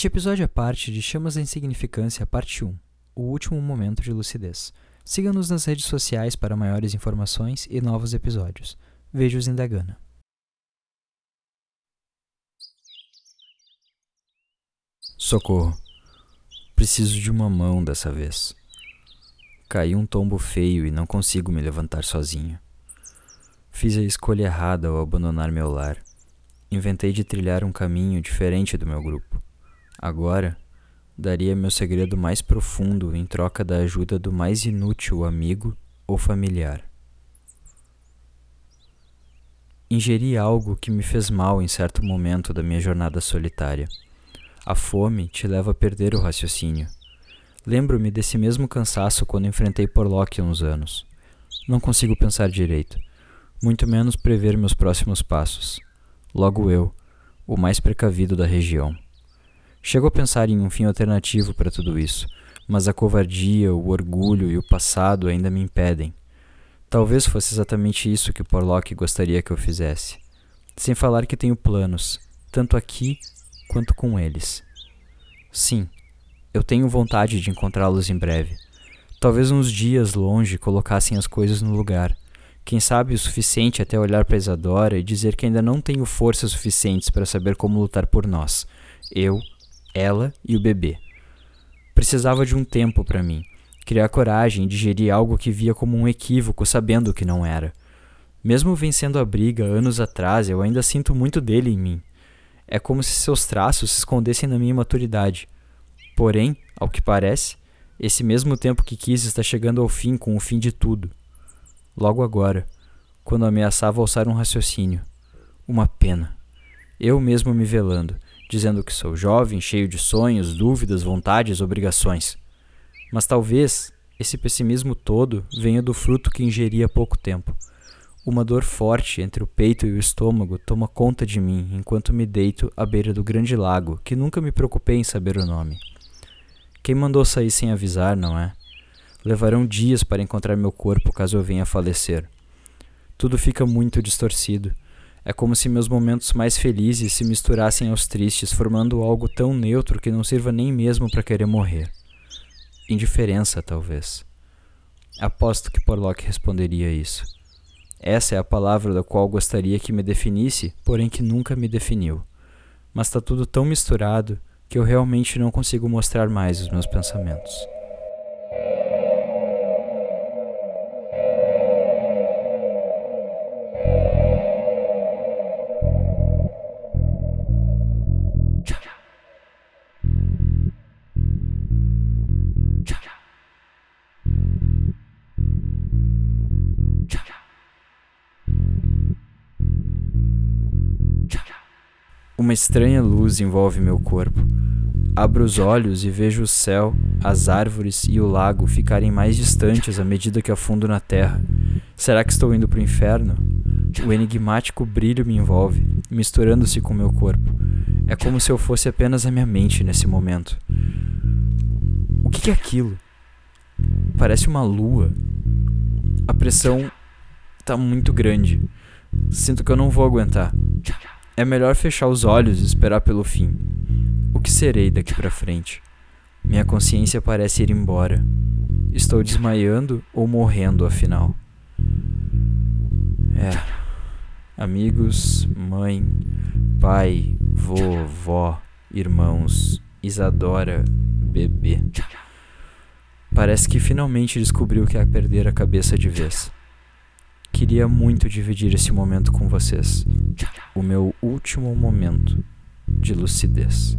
Este episódio é parte de Chamas da Insignificância, parte 1, o último momento de lucidez. Siga-nos nas redes sociais para maiores informações e novos episódios. Vejo-os em Dagana. Socorro. Preciso de uma mão dessa vez. Caí um tombo feio e não consigo me levantar sozinho. Fiz a escolha errada ao abandonar meu lar. Inventei de trilhar um caminho diferente do meu grupo. Agora, daria meu segredo mais profundo em troca da ajuda do mais inútil amigo ou familiar. Ingeri algo que me fez mal em certo momento da minha jornada solitária. A fome te leva a perder o raciocínio. Lembro-me desse mesmo cansaço quando enfrentei Porlock há uns anos. Não consigo pensar direito, muito menos prever meus próximos passos. Logo eu, o mais precavido da região. Chego a pensar em um fim alternativo para tudo isso, mas a covardia, o orgulho e o passado ainda me impedem. Talvez fosse exatamente isso que Porlock gostaria que eu fizesse. Sem falar que tenho planos, tanto aqui quanto com eles. Sim, eu tenho vontade de encontrá-los em breve. Talvez uns dias longe colocassem as coisas no lugar. Quem sabe o suficiente até olhar para Isadora e dizer que ainda não tenho forças suficientes para saber como lutar por nós. Eu, ela e o bebê. Precisava de um tempo para mim, criar coragem e digerir algo que via como um equívoco, sabendo que não era. Mesmo vencendo a briga anos atrás, eu ainda sinto muito dele em mim. É como se seus traços se escondessem na minha maturidade. Porém, ao que parece, esse mesmo tempo que quis está chegando ao fim com o fim de tudo. Logo agora, quando ameaçava alçar um raciocínio. Uma pena. Eu mesmo me velando, dizendo que sou jovem, cheio de sonhos, dúvidas, vontades, obrigações. Mas talvez esse pessimismo todo venha do fruto que ingeri há pouco tempo. Uma dor forte entre o peito e o estômago toma conta de mim enquanto me deito à beira do grande lago, que nunca me preocupei em saber o nome. Quem mandou sair sem avisar, não é? Levarão dias para encontrar meu corpo caso eu venha a falecer. Tudo fica muito distorcido. É como se meus momentos mais felizes se misturassem aos tristes, formando algo tão neutro que não sirva nem mesmo para querer morrer. Indiferença, talvez. Aposto que Porlock responderia isso. Essa é a palavra da qual gostaria que me definisse, porém que nunca me definiu. Mas está tudo tão misturado que eu realmente não consigo mostrar mais os meus pensamentos. Uma estranha luz envolve meu corpo. Abro os olhos e vejo o céu, as árvores e o lago ficarem mais distantes à medida que afundo na terra. Será que estou indo para o inferno? O enigmático brilho me envolve, misturando-se com meu corpo. É como se eu fosse apenas a minha mente nesse momento. O que é aquilo? Parece uma lua. A pressão está muito grande. Sinto que eu não vou aguentar. É melhor fechar os olhos e esperar pelo fim. O que serei daqui para frente? Minha consciência parece ir embora. Estou desmaiando ou morrendo, afinal. É. Amigos, mãe, pai, vovó, irmãos, Isadora, bebê. Parece que finalmente descobriu que é perder a cabeça de vez. Queria muito dividir esse momento com vocês. O meu último momento de lucidez.